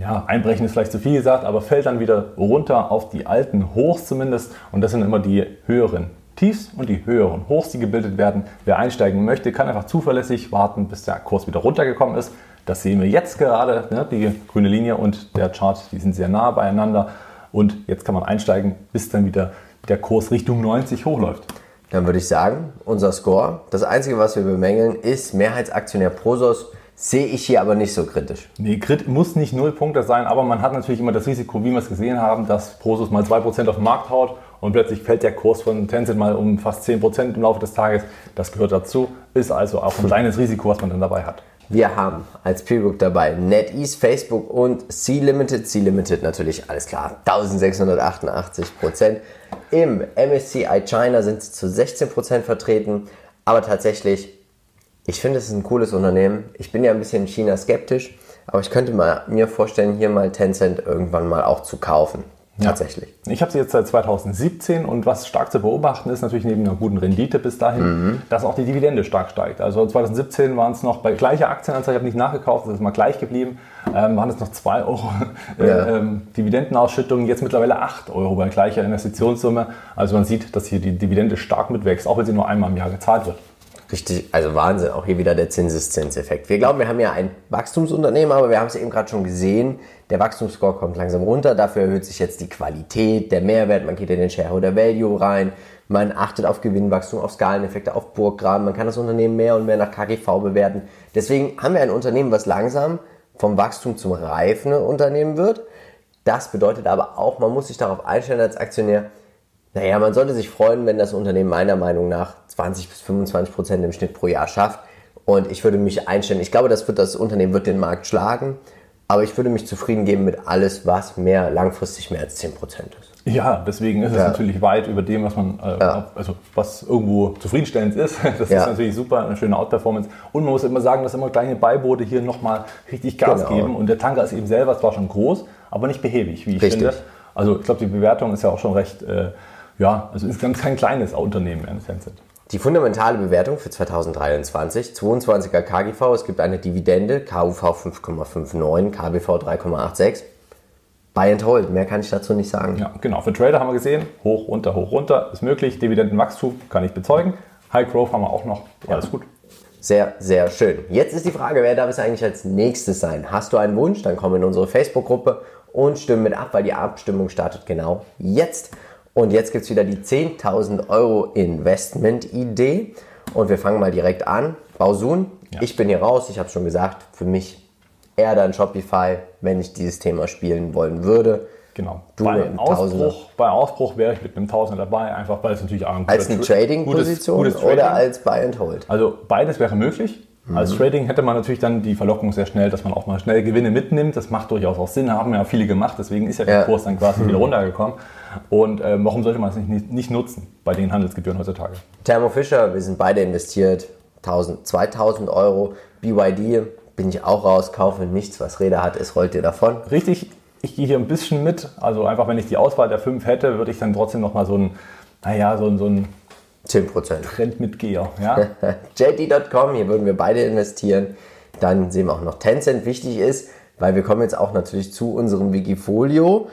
Ja, einbrechen ist vielleicht zu viel gesagt, aber fällt dann wieder runter auf die alten Hochs zumindest. Und das sind immer die höheren Tiefs und die höheren Hochs, die gebildet werden. Wer einsteigen möchte, kann einfach zuverlässig warten, bis der Kurs wieder runtergekommen ist. Das sehen wir jetzt gerade, ne? die grüne Linie und der Chart, die sind sehr nah beieinander. Und jetzt kann man einsteigen, bis dann wieder der Kurs Richtung 90 hochläuft. Dann würde ich sagen, unser Score. Das Einzige, was wir bemängeln, ist Mehrheitsaktionär Prosos. Sehe ich hier aber nicht so kritisch. Nee, Grid muss nicht null Punkte sein, aber man hat natürlich immer das Risiko, wie wir es gesehen haben, dass Prosus mal 2% auf den Markt haut und plötzlich fällt der Kurs von Tencent mal um fast 10% im Laufe des Tages. Das gehört dazu, ist also auch ein kleines Risiko, was man dann dabei hat. Wir haben als Peer Group dabei NetEase, Facebook und C-Limited. C-Limited natürlich, alles klar, 1688 Prozent. Im MSCI China sind sie zu 16 Prozent vertreten. Aber tatsächlich, ich finde, es ist ein cooles Unternehmen. Ich bin ja ein bisschen China skeptisch, aber ich könnte mal, mir vorstellen, hier mal Tencent irgendwann mal auch zu kaufen. Tatsächlich. Ich habe sie jetzt seit 2017 und was stark zu beobachten ist natürlich neben einer guten Rendite bis dahin, dass auch die Dividende stark steigt. Also 2017 waren es noch bei gleicher Aktienanzahl, ich habe nicht nachgekauft, das ist mal gleich geblieben, ähm, waren es noch 2 Euro [LAUGHS] äh, Ja. ähm, Dividendenausschüttung, jetzt mittlerweile 8 Euro bei gleicher Investitionssumme. Also man sieht, dass hier die Dividende stark mitwächst, auch wenn sie nur einmal im Jahr gezahlt wird. Richtig, also Wahnsinn, auch hier wieder der Zinseszinseffekt. Wir glauben, wir haben ja ein Wachstumsunternehmen, aber wir haben es eben gerade schon gesehen, der Wachstumsscore kommt langsam runter, dafür erhöht sich jetzt die Qualität, der Mehrwert, man geht in den Shareholder Value rein, man achtet auf Gewinnwachstum, auf Skaleneffekte, auf Burggraben, man kann das Unternehmen mehr und mehr nach KGV bewerten. Deswegen haben wir ein Unternehmen, was langsam vom Wachstum zum reifenden Unternehmen wird. Das bedeutet aber auch, man muss sich darauf einstellen als Aktionär, naja, man sollte sich freuen, wenn das Unternehmen meiner Meinung nach 20 bis 25 Prozent im Schnitt pro Jahr schafft. Und ich würde mich einstellen, ich glaube, das, wird, das Unternehmen wird den Markt schlagen, aber ich würde mich zufrieden geben mit alles, was mehr langfristig mehr als 10 Prozent ist. Ja, deswegen ist es natürlich weit über dem, was man, äh, ja. also was irgendwo zufriedenstellend ist. [LAUGHS] Das ja. ist natürlich super, eine schöne Outperformance. Und man muss immer sagen, dass immer kleine Beiboote hier nochmal richtig Gas genau. geben. Und der Tanker ist eben selber zwar schon groß, aber nicht behäbig, wie ich richtig. finde. Also ich glaube, die Bewertung ist ja auch schon recht, äh, ja, also insgesamt kein kleines Unternehmen in Tencent. Die fundamentale Bewertung für 2023, 22er KGV, es gibt eine Dividende, KUV 5,59, KBV 3,86. Buy and hold, mehr kann ich dazu nicht sagen. Ja, genau. Für Trader haben wir gesehen, hoch, runter, hoch, runter, ist möglich. Dividendenwachstum kann ich bezeugen. High Growth haben wir auch noch. Alles ja. gut. Sehr, sehr schön. Jetzt ist die Frage, wer darf es eigentlich als nächstes sein? Hast du einen Wunsch? Dann komm in unsere Facebook-Gruppe und stimme mit ab, weil die Abstimmung startet genau jetzt. Und jetzt gibt es wieder die 10.000 Euro Investment-Idee. Und wir fangen mal direkt an. Bausun, ja. ich bin hier raus, ich habe es schon gesagt, für mich eher dann Shopify, wenn ich dieses Thema spielen wollen würde. Genau. Du bei, Ausbruch, bei Ausbruch wäre ich mit einem Tausender dabei, einfach weil es natürlich auch ein Als eine Trading-Position oder als Buy and Hold? Also beides wäre möglich. Mhm. Als Trading hätte man natürlich dann die Verlockung sehr schnell, dass man auch mal schnell Gewinne mitnimmt. Das macht durchaus auch Sinn, haben ja viele gemacht, deswegen ist ja der ja. Kurs dann quasi mhm. wieder runtergekommen. Und äh, warum sollte man es nicht, nicht nutzen bei den Handelsgebühren heutzutage? Thermo Fisher, wir sind beide investiert, 1000, 2000 Euro. BYD bin ich auch raus, kaufe nichts, was Räder hat, es rollt dir davon. Richtig, ich gehe hier ein bisschen mit. Also einfach, wenn ich die Auswahl der fünf hätte, würde ich dann trotzdem nochmal so ein, naja, so, so ein 10%. Trendmitgeher. Ja? [LAUGHS] JD.com, hier würden wir beide investieren. Dann sehen wir auch noch Tencent wichtig ist, weil wir kommen jetzt auch natürlich zu unserem Wikifolio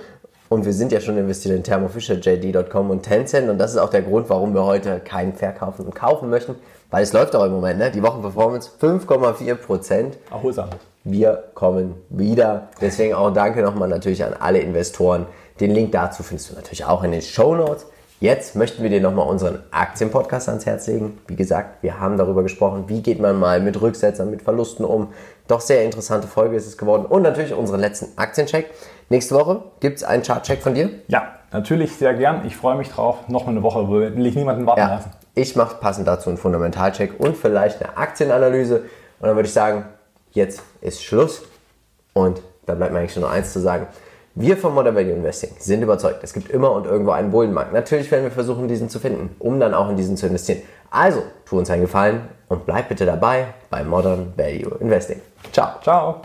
und wir sind ja schon investiert in Thermo Fisher, JD.com und Tencent und das ist auch der Grund, warum wir heute keinen verkaufen und kaufen möchten, weil es läuft auch im Moment, ne? Die Wochenperformance 5,4 Prozent. Erholsam. Wir kommen wieder. Deswegen auch danke nochmal natürlich an alle Investoren. Den Link dazu findest du natürlich auch in den Show Notes. Jetzt möchten wir dir nochmal unseren Aktienpodcast ans Herz legen. Wie gesagt, wir haben darüber gesprochen, wie geht man mal mit Rücksetzern, mit Verlusten um. Doch sehr interessante Folge ist es geworden. Und natürlich unseren letzten Aktiencheck. Nächste Woche gibt es einen Chartcheck von dir? Ja, natürlich sehr gern. Ich freue mich drauf. Noch eine Woche, will ich niemanden warten ja, lassen. Ich mache passend dazu einen Fundamentalcheck und vielleicht eine Aktienanalyse. Und dann würde ich sagen, jetzt ist Schluss. Und da bleibt mir eigentlich nur noch eins zu sagen. Wir von Modern Value Investing sind überzeugt, es gibt immer und irgendwo einen Bullenmarkt. Natürlich werden wir versuchen, diesen zu finden, um dann auch in diesen zu investieren. Also, tu uns einen Gefallen und bleib bitte dabei bei Modern Value Investing. Ciao. Ciao.